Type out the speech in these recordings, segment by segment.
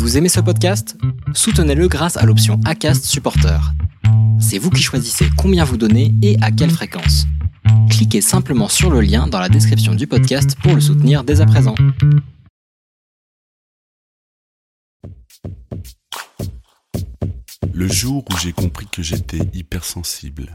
Vous aimez ce podcast? Soutenez-le grâce à l'option ACAST Supporter. C'est vous qui choisissez combien vous donnez et à quelle fréquence. Cliquez simplement sur le lien dans la description du podcast pour le soutenir dès à présent. Le jour où j'ai compris que j'étais hypersensible,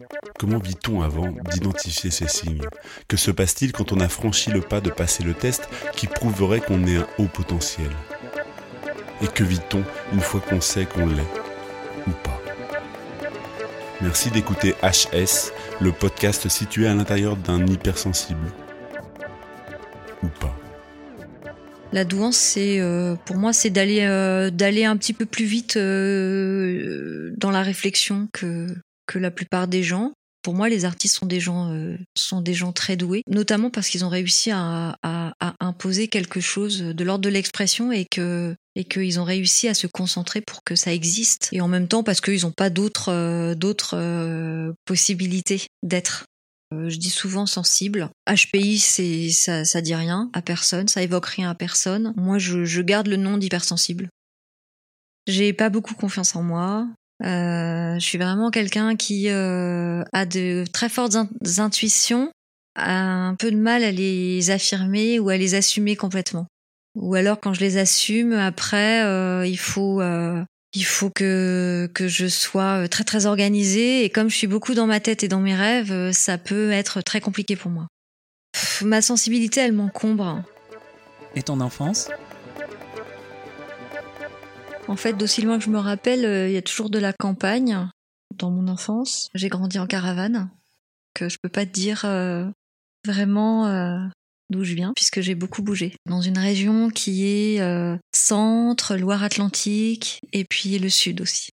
Comment vit-on avant d'identifier ces signes? Que se passe-t-il quand on a franchi le pas de passer le test qui prouverait qu'on est un haut potentiel? Et que vit-on une fois qu'on sait qu'on l'est Ou pas? Merci d'écouter HS, le podcast situé à l'intérieur d'un hypersensible. Ou pas. La douance, c'est euh, pour moi, c'est d'aller euh, d'aller un petit peu plus vite euh, dans la réflexion que la plupart des gens. Pour moi, les artistes sont des gens, euh, sont des gens très doués, notamment parce qu'ils ont réussi à, imposer quelque chose de l'ordre de l'expression et que et qu'ils ont réussi à se concentrer pour que ça existe. Et en même temps, parce qu'ils n'ont pas d'autres euh, euh, possibilités d'être. je dis souvent sensible. HPI, ça, ça dit rien à personne, ça évoque rien à personne. Moi, je, je garde le nom d'hypersensible. J'ai pas beaucoup confiance en moi. Euh, je suis vraiment quelqu'un qui euh, a de très fortes in intuitions, a un peu de mal à les affirmer ou à les assumer complètement. Ou alors quand je les assume, après, euh, il faut il faut que que je sois très très organisée et comme je suis beaucoup dans ma tête et dans mes rêves, ça peut être très compliqué pour moi. Ma sensibilité, elle m'encombre. Et ton enfance? En fait, d'aussi loin que je me rappelle, euh, il y a toujours de la campagne dans mon enfance. J'ai grandi en caravane, que je peux pas dire euh, vraiment euh, d'où je viens, puisque j'ai beaucoup bougé. Dans une région qui est centre, Loire-Atlantique, et puis le sud aussi.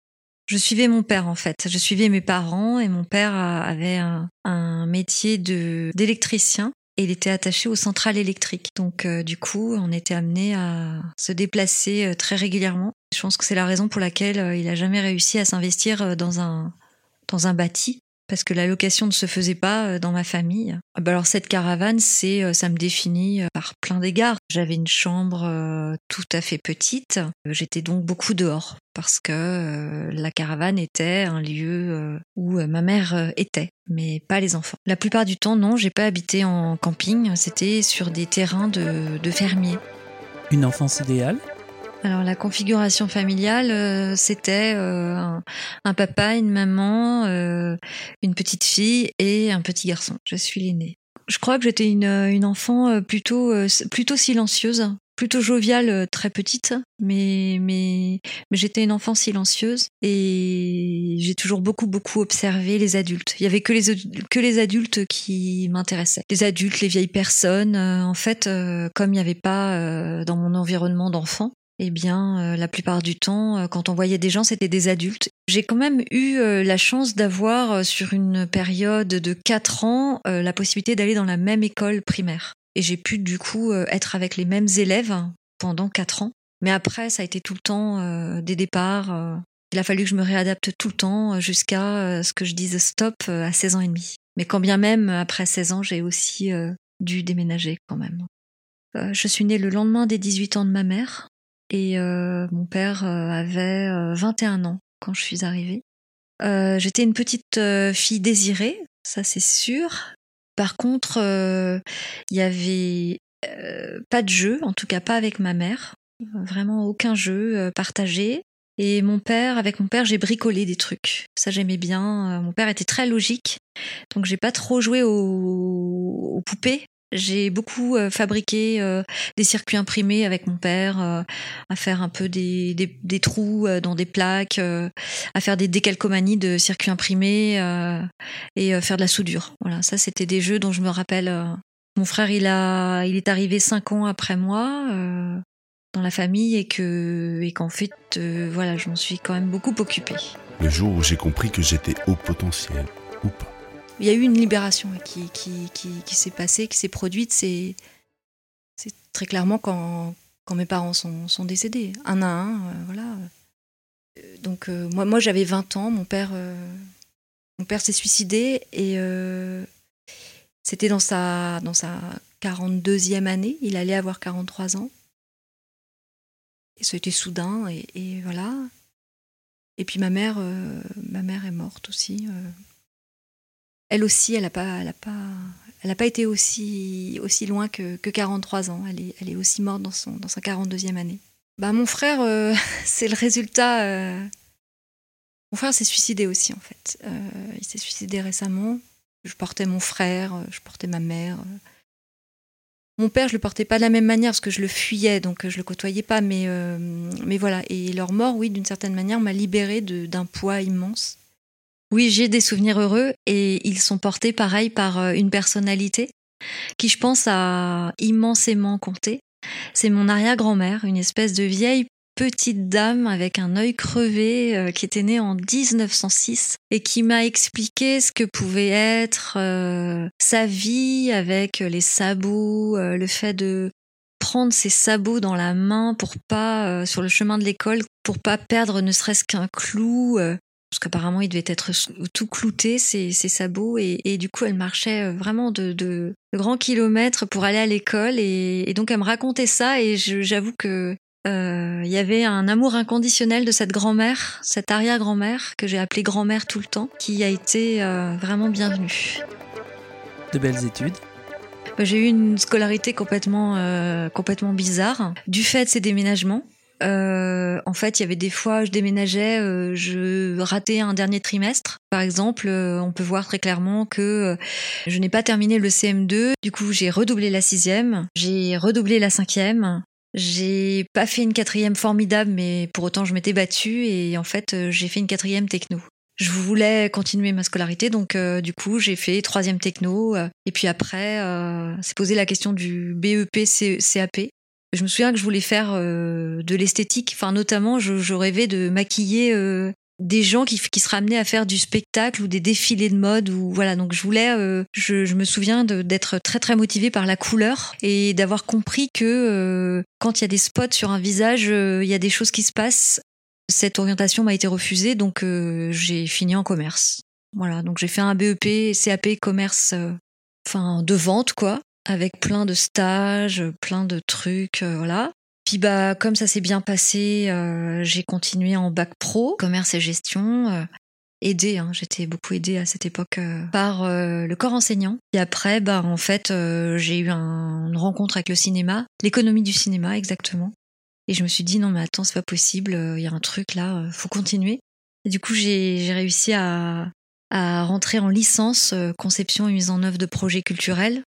Je suivais mon père en fait, je suivais mes parents et mon père avait un, un métier de d'électricien et il était attaché aux centrales électriques. Donc euh, du coup, on était amené à se déplacer euh, très régulièrement. Je pense que c'est la raison pour laquelle euh, il a jamais réussi à s'investir dans un dans un bâti parce que la location ne se faisait pas dans ma famille. Ah bah alors cette caravane, c'est ça me définit par plein d'égards. J'avais une chambre tout à fait petite. J'étais donc beaucoup dehors parce que la caravane était un lieu où ma mère était mais pas les enfants. La plupart du temps, non, j'ai pas habité en camping, c'était sur des terrains de, de fermiers. Une enfance idéale? Alors la configuration familiale, euh, c'était euh, un, papa, une maman, euh, une petite fille et un petit garçon. Je suis l'aînée. Je crois que j'étais une, une enfant plutôt plutôt silencieuse plutôt joviale très petite, mais mais mais j'étais une enfant silencieuse et j'ai toujours beaucoup beaucoup observé les adultes. Il y avait que les que les adultes qui m'intéressaient. Les adultes, les vieilles personnes. en fait, comme il n'y avait pas dans mon environnement d'enfants, eh bien, la plupart du temps, quand on voyait des gens, c'était des adultes. J'ai quand même eu la chance d'avoir, sur une période de quatre ans, la possibilité d'aller dans la même école primaire. Et j'ai pu, du coup, être avec les mêmes élèves pendant quatre ans. Mais après, ça a été tout le temps des départs. il a fallu que je me réadapte tout le temps jusqu'à ce que je dise stop à 16 ans et demi. Mais quand bien même, après 16 ans, j'ai aussi dû déménager quand même. je suis née le lendemain des 18 ans de ma mère. Et euh, mon père euh, avait euh, 21 ans quand je suis arrivée. Euh, J'étais une petite fille désirée, ça c'est sûr. Par contre, il y avait pas de jeu, en tout cas pas avec ma mère. Vraiment aucun jeu partagé. Et mon père, avec mon père, j'ai bricolé des trucs. Ça, j'aimais bien. Mon père était très logique. Donc, j'ai pas trop joué aux poupées. J'ai beaucoup euh, fabriqué euh, des circuits imprimés avec mon père, euh, à faire un peu des, des, trous dans des plaques, à faire des décalcomanies de circuits imprimés et faire de la soudure. Voilà, ça c'était des jeux dont je me rappelle. Mon frère, il a, il est arrivé cinq ans après moi. dans la famille et que et qu'en fait voilà je m'en suis quand même beaucoup occupée. Le jour où j'ai compris que j'étais au potentiel ou pas. Il y a eu une libération qui, s'est passée, qui s'est produite. C'est, très clairement quand, mes parents sont, décédés, un à un. euh, voilà. Euh, Donc euh, moi, j'avais 20 ans, mon père, mon père s'est suicidé et c'était dans sa, dans sa 42e année. Il allait avoir 43 ans. Et été soudain et, et voilà. Et puis ma mère, ma mère est morte aussi. Elle aussi, elle n'a pas, elle a pas, elle a pas été aussi, aussi loin que, que 43 ans. Elle est, aussi morte dans, son, dans sa 42e année. Bah, mon frère, euh, c'est le résultat. euh, Mon frère s'est suicidé aussi, en fait. Euh, il s'est suicidé récemment. Je portais mon frère, je portais ma mère. Mon père, je le portais pas de la même manière parce que je le fuyais, donc je le côtoyais pas. Mais, mais voilà. Et leur mort, oui, d'une certaine manière, m'a libérée d'un poids immense. Oui, j'ai des souvenirs heureux et ils sont portés pareil par euh, une personnalité qui, je pense, a immensément compté. C'est mon arrière-grand-mère, une espèce de vieille petite dame avec un œil crevé euh, qui était née en 1906 et qui m'a expliqué ce que pouvait être euh, sa vie avec les sabots, le fait de prendre ses sabots dans la main pour pas sur le chemin de l'école pour pas perdre ne serait-ce qu'un clou parce qu'apparemment il devait être tout clouté ses, ses sabots et, et du coup elle marchait euh, vraiment de, de, de grands kilomètres pour aller à l'école et, et donc elle me racontait ça et j'avoue que euh, il y avait un amour inconditionnel de cette grand-mère, cette arrière-grand-mère que j'ai appelée grand-mère tout le temps, qui a été euh, vraiment bienvenue. De belles études. J'ai eu une scolarité complètement, euh, complètement bizarre du fait de ces déménagements. Euh, en fait, il y avait des fois, je déménageais, euh, je ratais un dernier trimestre. Par exemple, euh, on peut voir très clairement que je n'ai pas terminé le CM2. Du coup, j'ai redoublé la sixième, j'ai redoublé la cinquième. J'ai pas fait une quatrième formidable, mais pour autant, je m'étais battue et en fait, j'ai fait une quatrième techno. Je voulais continuer ma scolarité, donc du coup j'ai fait troisième techno. et puis après, c'est posé la question du BEP CAP. Je me souviens que je voulais faire euh, de l'esthétique. Enfin, notamment, je, je rêvais de maquiller euh, des gens qui, qui seraient amenés à faire du spectacle ou des défilés de mode. Ou voilà. Donc je voulais. euh, je, je me souviens d'être très très motivée par la couleur et d'avoir compris que euh, quand il y a des spots sur un visage, euh, il y a des choses qui se passent cette orientation m'a été refusée, donc euh, j'ai fini en commerce. Voilà, donc j'ai fait un BEP, CAP commerce, enfin de vente quoi, avec plein de stages, plein de trucs, euh, voilà. Puis bah comme ça s'est bien passé, euh, j'ai continué en bac pro, commerce et gestion. euh, aidée, hein, j'étais beaucoup aidée à cette époque euh, par le corps enseignant. Et après, bah en fait, j'ai eu un- une rencontre avec le cinéma, l'économie du cinéma exactement. Et je me suis dit non mais attends c'est pas possible, il y a un truc là, faut continuer. Et du coup j'ai réussi à, à rentrer en licence conception et mise en œuvre de projets culturels.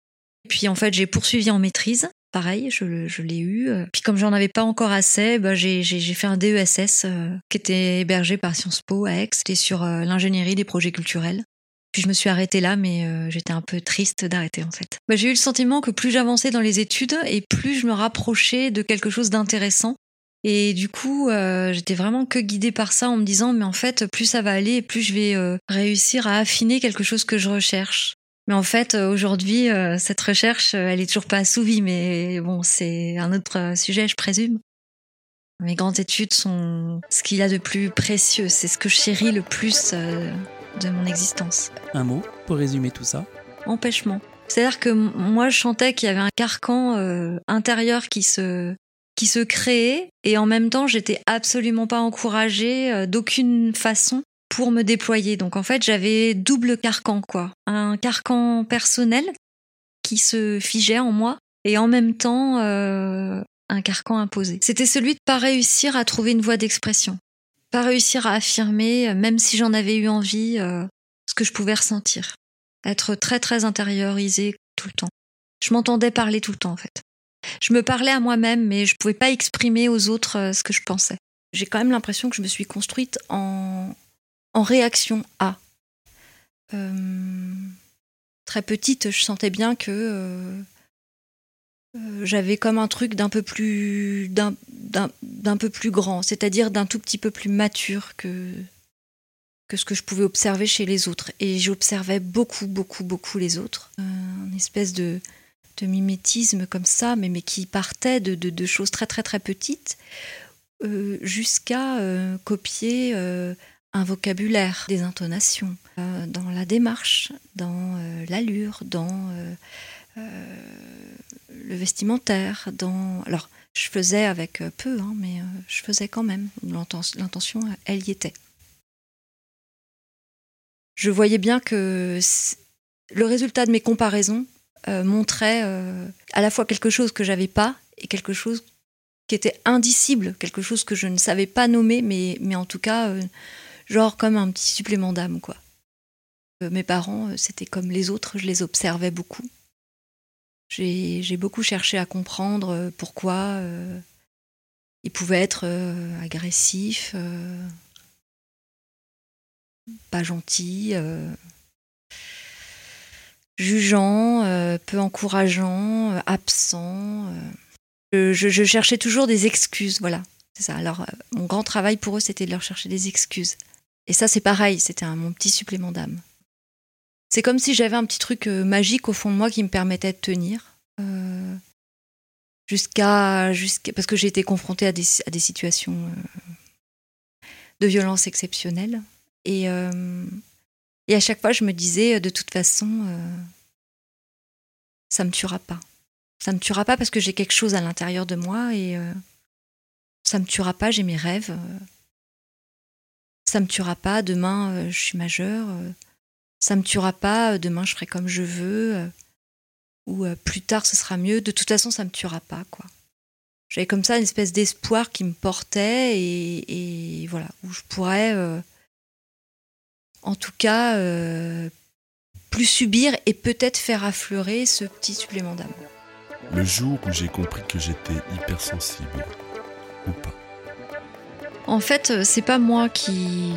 Puis en fait j'ai poursuivi en maîtrise, pareil je, l'ai eu. Euh, Puis comme j'en avais pas encore assez, bah, j'ai fait un DESS euh, qui était hébergé par Sciences Po à Aix, c'était sur euh, l'ingénierie des projets culturels. Puis je me suis arrêtée là, mais j'étais un peu triste d'arrêter en fait. Bah, j'ai eu le sentiment que plus j'avançais dans les études et plus je me rapprochais de quelque chose d'intéressant. Et du coup, j'étais vraiment que guidée par ça en me disant, mais en fait, plus ça va aller, plus je vais réussir à affiner quelque chose que je recherche. Mais en fait, euh, aujourd'hui, euh, cette recherche, euh, elle est toujours pas assouvie, mais bon, c'est un autre sujet, je présume. Mes grandes études sont ce qu'il y a de plus précieux, c'est ce que je chéris le plus de mon existence Un mot pour résumer tout ça? empêchement. C'est-à-dire que moi, je sentais qu'il y avait un carcan euh, intérieur qui se qui se créait et en même temps, j'étais absolument pas encouragée euh, d'aucune façon pour me déployer. Donc en fait, j'avais double carcan quoi, un carcan personnel qui se figeait en moi et en même temps euh, un carcan imposé. C'était celui de pas réussir à trouver une voie d'expression, pas réussir à affirmer, euh, même si j'en avais eu envie, euh, ce que je pouvais ressentir être très très intériorisée tout le temps. Je m'entendais parler tout le temps en fait. Je me parlais à moi-même, mais je pouvais pas exprimer aux autres euh, ce que je pensais. J'ai quand même l'impression que je me suis construite en, en réaction à. Euh, très petite, je sentais bien que euh, euh, j'avais comme un truc d'un peu plus d'un, d'un, peu plus grand, c'est-à-dire d'un tout petit peu plus mature que que ce que je pouvais observer chez les autres. Et j'observais beaucoup, beaucoup, beaucoup les autres. Une espèce de, mimétisme comme ça, mais, qui partait de, de, choses très, très, très petites, jusqu'à copier un vocabulaire, des intonations, dans la démarche, dans l'allure, dans le vestimentaire, dans... Alors, je faisais avec euh, peu, hein, mais euh, je faisais quand même. L'intention, elle y était. Je voyais bien que le résultat de mes comparaisons euh, montrait à la fois quelque chose que j'avais pas et quelque chose qui était indicible, quelque chose que je ne savais pas nommer, mais, mais en tout cas, genre comme un petit supplément d'âme, quoi. mes parents, c'était comme les autres, je les observais beaucoup. J'ai beaucoup cherché à comprendre euh, pourquoi euh, il pouvait être euh, agressif, pas gentil, jugeant, peu encourageant, absent. Je, je, cherchais toujours des excuses, voilà. C'est ça. Alors, mon grand travail pour eux, c'était de leur chercher des excuses. Et ça, c'est pareil, c'était mon petit supplément d'âme. C'est comme si j'avais un petit truc euh, magique au fond de moi qui me permettait de tenir. Euh, jusqu'à. Parce que j'ai été confrontée à des, situations euh, de violence exceptionnelles. Et, et à chaque fois, je me disais, de toute façon, ça me tuera pas. Ça me tuera pas parce que j'ai quelque chose à l'intérieur de moi et ça me tuera pas, j'ai mes rêves. Ça me tuera pas, demain, je suis majeure ça me tuera pas, euh, demain je ferai comme je veux, euh, ou euh, plus tard ce sera mieux. De toute façon, ça me tuera pas, quoi. J'avais comme ça une espèce d'espoir qui me portait et, voilà, où je pourrais, en tout cas, plus subir et peut-être faire affleurer ce petit supplément d'âme. Le jour où j'ai compris que j'étais hypersensible, ou pas. En fait, euh, c'est pas moi qui,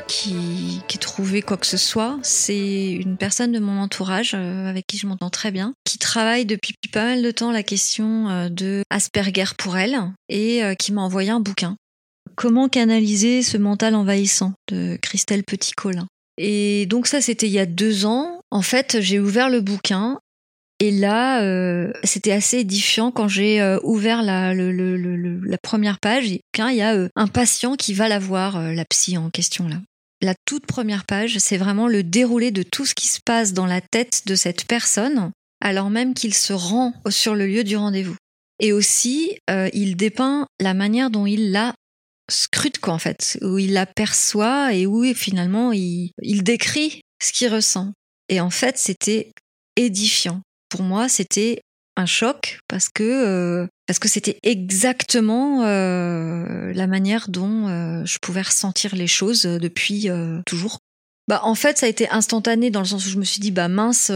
ai trouvé quoi que ce soit. C'est une personne de mon entourage euh, avec qui je m'entends très bien, qui travaille depuis pas mal de temps la question euh, de Asperger pour elle et qui m'a envoyé un bouquin. Comment canaliser ce mental envahissant de Christelle Petit-Colin? Et donc ça, c'était il y a deux ans. En fait, j'ai ouvert le bouquin et là, euh, c'était assez édifiant quand j'ai euh, ouvert la, première page. il y a euh, un patient qui va la voir, la psy en question là. La toute première page, c'est vraiment le déroulé de tout ce qui se passe dans la tête de cette personne, alors même qu'il se rend sur le lieu du rendez-vous. Et aussi, il dépeint la manière dont il la scrute, quoi, en fait, où il l'aperçoit et où finalement il décrit ce qu'il ressent. Et en fait, c'était édifiant pour moi, c'était un choc parce que euh, c'était exactement euh, la manière dont euh, je pouvais ressentir les choses depuis toujours. Bah en fait, ça a été instantané dans le sens où je me suis dit bah mince,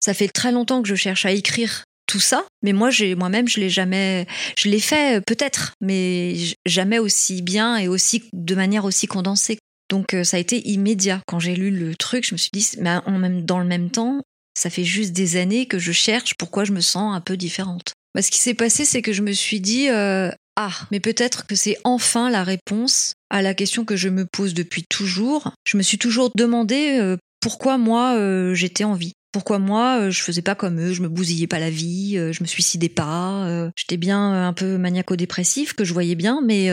ça fait très longtemps que je cherche à écrire tout ça, mais moi moi-même je l'ai jamais je l'ai fait peut-être, mais jamais aussi bien et aussi de manière aussi condensée. Donc ça a été immédiat quand j'ai lu le truc, je me suis dit mais en même dans le même temps, ça fait juste des années que je cherche pourquoi je me sens un peu différente. Bah, ce qui s'est passé, c'est que je me suis dit euh, ah, mais peut-être que c'est enfin la réponse à la question que je me pose depuis toujours. Je me suis toujours demandé euh, pourquoi moi euh, j'étais en vie. Pourquoi moi je faisais pas comme eux, je me bousillais pas la vie, je me suicidais pas, j'étais bien un peu maniaco-dépressif que je voyais bien, mais,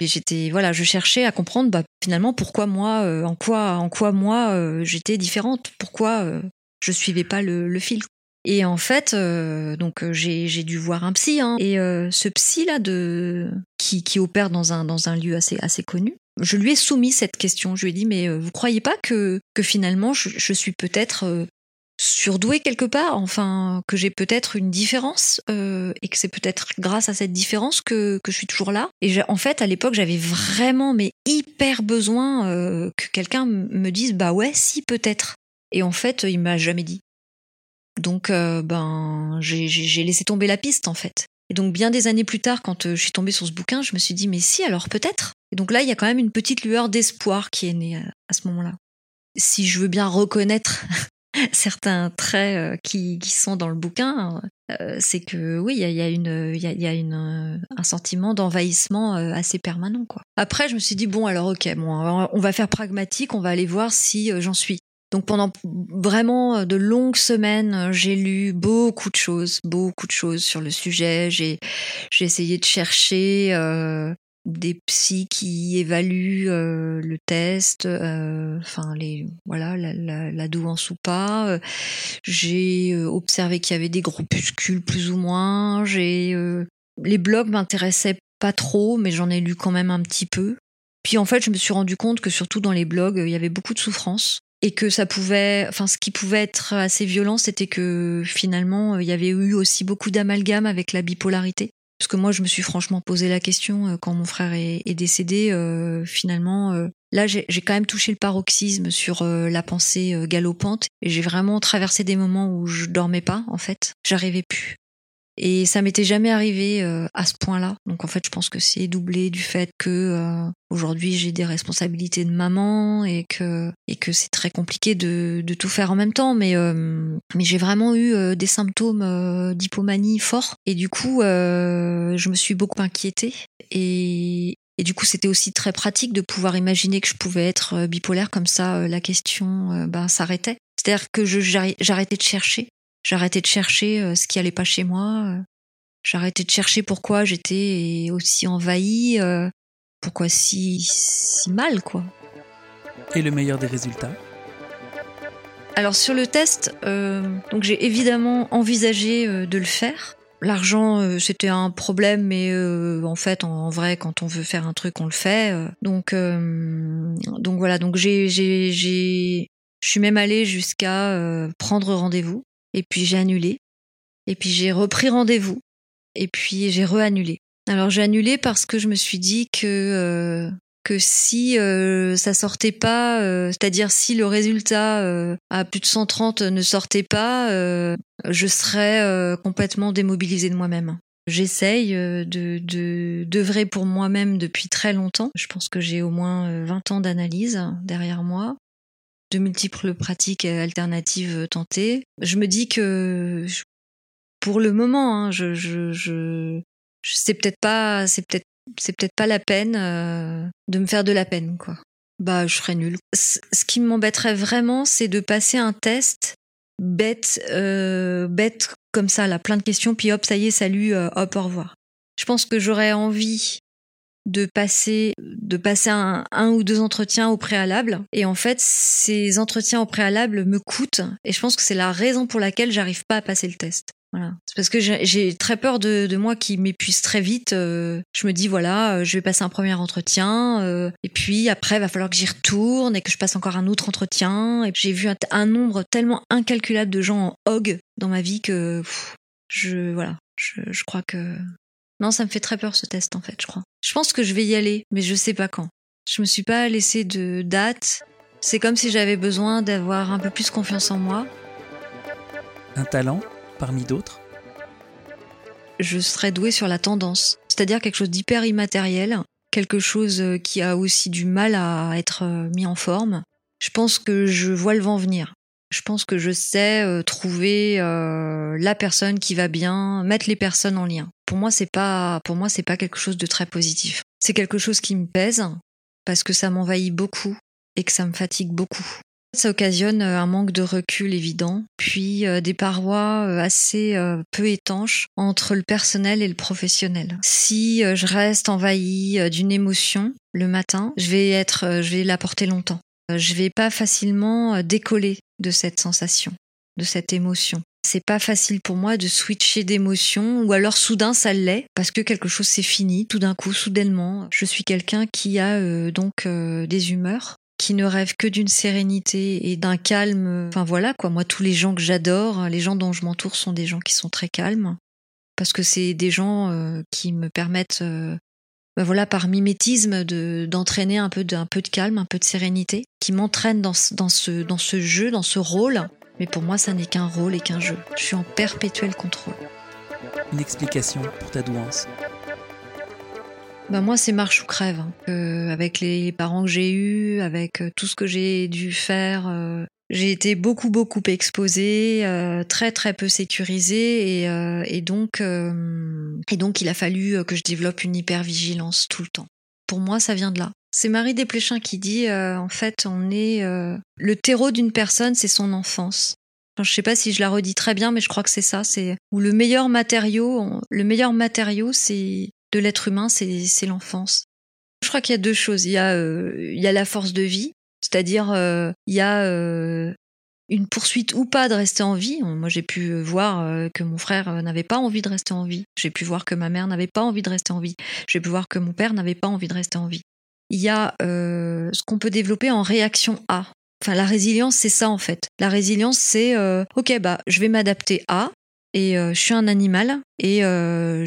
j'étais voilà, je cherchais à comprendre bah, finalement pourquoi moi, en quoi, en quoi moi j'étais différente, pourquoi je suivais pas le, fil. Et en fait, euh, donc euh, j'ai dû voir un psy. Hein. et euh, ce psy là de qui, opère dans un dans un lieu assez assez connu, je lui ai soumis cette question. Je lui ai dit mais vous croyez pas que que finalement je, suis peut-être surdouée quelque part, enfin que j'ai peut-être une différence et que c'est peut-être grâce à cette différence que, que je suis toujours là? Et en fait, à l'époque, j'avais vraiment mais hyper besoin que quelqu'un me dise bah ouais, si peut-être. Et en fait, il m'a jamais dit. Donc, euh, ben, j'ai laissé tomber la piste, en fait. Et donc, bien des années plus tard, quand euh, je suis tombée sur ce bouquin, je me suis dit, mais si, alors peut-être. Et donc là, il y a quand même une petite lueur d'espoir qui est née à, ce moment-là. Si je veux bien reconnaître certains traits euh, qui, sont dans le bouquin, euh, c'est que oui, il y a, une, y a une, un sentiment d'envahissement assez permanent. Quoi. Après, je me suis dit bon, alors ok, bon, on va faire pragmatique, on va aller voir si j'en suis. Donc pendant vraiment de longues semaines, j'ai lu beaucoup de choses, beaucoup de choses sur le sujet. J'ai j'ai essayé de chercher euh, des psys qui évaluent euh, le test, euh, enfin les voilà la, la, la douance ou pas. Euh, j'ai observé qu'il y avait des groupuscules plus ou moins. J'ai les blogs m'intéressaient pas trop, mais j'en ai lu quand même un petit peu. Puis en fait, je me suis rendu compte que surtout dans les blogs, il y avait beaucoup de souffrance et que ça pouvait, enfin, ce qui pouvait être assez violent, c'était que finalement, il y avait eu aussi beaucoup d'amalgame avec la bipolarité. Parce que moi, je me suis franchement posé la question euh, quand mon frère est, décédé. Euh, finalement, euh, là, j'ai quand même touché le paroxysme sur la pensée galopante et j'ai vraiment traversé des moments où je dormais pas. En fait, j'arrivais plus. Et ça m'était jamais arrivé euh, à ce point-là. Donc en fait, je pense que c'est doublé du fait que euh, aujourd'hui j'ai des responsabilités de maman et que et que c'est très compliqué de, de tout faire en même temps. Mais euh, mais j'ai vraiment eu des symptômes d'hypomanie forts et du coup je me suis beaucoup inquiétée et et du coup, c'était aussi très pratique de pouvoir imaginer que je pouvais être bipolaire, comme ça, la question ben, s'arrêtait. C'est-à-dire que j'arrêtais de chercher J'arrêtais de chercher euh, ce qui allait pas chez moi. Euh. J'arrêtais de chercher pourquoi j'étais aussi envahie, euh, pourquoi si, si mal, quoi. Et le meilleur des résultats? Alors sur le test, donc j'ai évidemment envisagé de le faire. L'argent, c'était un problème, mais en fait, en, vrai, quand on veut faire un truc, on le fait. donc, donc voilà. Donc j'ai, j'ai, j'ai, je suis même allée jusqu'à prendre rendez-vous et puis j'ai annulé. Et puis j'ai repris rendez-vous. Et puis j'ai reannulé. Alors j'ai annulé parce que je me suis dit que euh, que si euh, ça sortait pas, euh, c'est-à-dire si le résultat à plus de 130 ne sortait pas, je serais complètement démobilisée de moi-même. J'essaye de, de d'œuvrer pour moi-même depuis très longtemps. Je pense que j'ai au moins 20 ans d'analyse derrière moi de multiples pratiques alternatives tentées. Je me dis que pour le moment, hein, je, c'est peut-être pas, c'est peut-être, c'est peut-être pas la peine euh, de me faire de la peine, quoi. Bah, je serais nulle. Ce qui m'embêterait vraiment, c'est de passer un test bête, euh, bête comme ça, plein de questions, puis hop, ça y est, salut, euh, hop, au revoir. Je pense que j'aurais envie de passer de passer un, ou deux entretiens au préalable. Et en fait ces entretiens au préalable me coûtent. Et je pense que c'est la raison pour laquelle j'arrive pas à passer le test. Voilà. C'est parce que j'ai très peur de, de moi qui m'épuise très vite. Euh, je me dis voilà euh, je vais passer un premier entretien euh, et puis après va falloir que j'y retourne et que je passe encore un autre entretien. Et j'ai vu un, nombre tellement incalculable de gens en hog dans ma vie que je voilà je, je crois que non, ça me fait très peur ce test en fait, je crois. Je pense que je vais y aller, mais je sais pas quand. Je me suis pas laissé de date. C'est comme si j'avais besoin d'avoir un peu plus confiance en moi. Un talent parmi d'autres? Je serais douée sur la tendance, c'est-à-dire quelque chose d'hyper immatériel, quelque chose euh, qui a aussi du mal à être euh, mis en forme. Je pense que je vois le vent venir. Je pense que je sais euh, trouver euh, la personne qui va bien, mettre les personnes en lien. Pour moi, c'est pas, pour moi, c'est pas quelque chose de très positif. C'est quelque chose qui me pèse parce que ça m'envahit beaucoup et que ça me fatigue beaucoup. Ça occasionne euh, un manque de recul évident, puis des parois assez peu étanches entre le personnel et le professionnel. Si je reste envahie d'une émotion le matin, je vais être, je vais la porter longtemps. Je vais pas facilement décoller de cette sensation, de cette émotion. C'est pas facile pour moi de switcher d'émotion ou alors soudain ça l'est parce que quelque chose s'est fini tout d'un coup soudainement. Je suis quelqu'un qui a euh, donc euh, des humeurs qui ne rêve que d'une sérénité et d'un calme. Enfin voilà quoi, moi tous les gens que j'adore, les gens dont je m'entoure sont des gens qui sont très calmes parce que c'est des gens euh, qui me permettent ben voilà par mimétisme de d'entraîner un peu de un peu de calme, un peu de sérénité qui m'entraîne dans, dans ce dans ce jeu, dans ce rôle. Mais pour moi, ça n'est qu'un rôle et qu'un jeu. Je suis en perpétuel contrôle. Une explication pour ta douance ben moi, c'est marche ou crève. Hein. avec les parents que j'ai eus, avec euh, tout ce que j'ai dû faire, euh, j'ai été beaucoup beaucoup exposée, euh, très très peu sécurisée et, euh, et donc euh, et donc il a fallu que je développe une hypervigilance tout le temps. Pour moi, ça vient de là. C'est Marie Desplechin qui dit en fait, on est le terreau d'une personne, c'est son enfance. Enfin, je sais pas si je la redis très bien, mais je crois que c'est ça. C'est où le meilleur matériau, le meilleur matériau, c'est de l'être humain, c'est l'enfance. Je crois qu'il y a deux choses. Il y a il y a la force de vie c'est-à-dire, euh, il y a euh, une poursuite ou pas de rester en vie. Moi, j'ai pu voir euh, que mon frère n'avait pas envie de rester en vie. J'ai pu voir que ma mère n'avait pas envie de rester en vie. J'ai pu voir que mon père n'avait pas envie de rester en vie. Il y a ce qu'on peut développer en réaction à. Enfin, la résilience, c'est ça en fait. La résilience, c'est ok, bah, je vais m'adapter à, et je suis un animal, et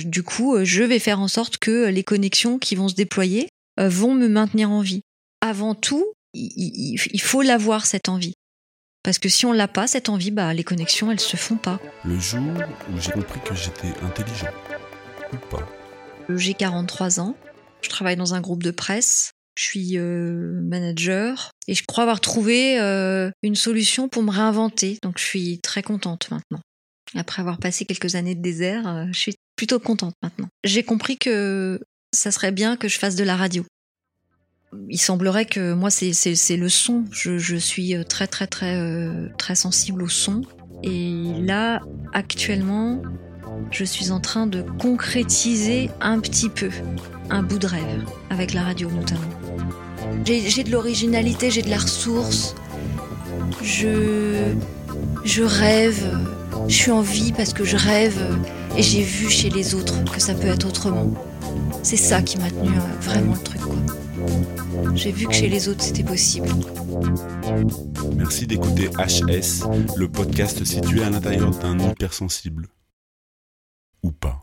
du coup, je vais faire en sorte que les connexions qui vont se déployer vont me maintenir en vie. Avant tout, il, faut l'avoir cette envie. Parce que si on l'a pas, cette envie, bah, les connexions, elles se font pas. Le jour où j'ai compris que j'étais intelligent, ou pas J'ai 43 ans, je travaille dans un groupe de presse, je suis euh, manager, et je crois avoir trouvé euh, une solution pour me réinventer. Donc je suis très contente maintenant. Après avoir passé quelques années de désert, euh, je suis plutôt contente maintenant. J'ai compris que ça serait bien que je fasse de la radio il semblerait que moi c'est le son. Je, suis euh, très très très euh, très sensible au son. Et là actuellement, je suis en train de concrétiser un petit peu un bout de rêve avec la radio notamment. J'ai de l'originalité, j'ai de la ressource. Je je rêve. Je suis en vie parce que je rêve et j'ai vu chez les autres que ça peut être autrement. C'est ça qui m'a tenu euh, vraiment le truc quoi. J'ai vu que chez les autres c'était possible. Merci d'écouter HS, le podcast situé à l'intérieur d'un hypersensible. Ou pas.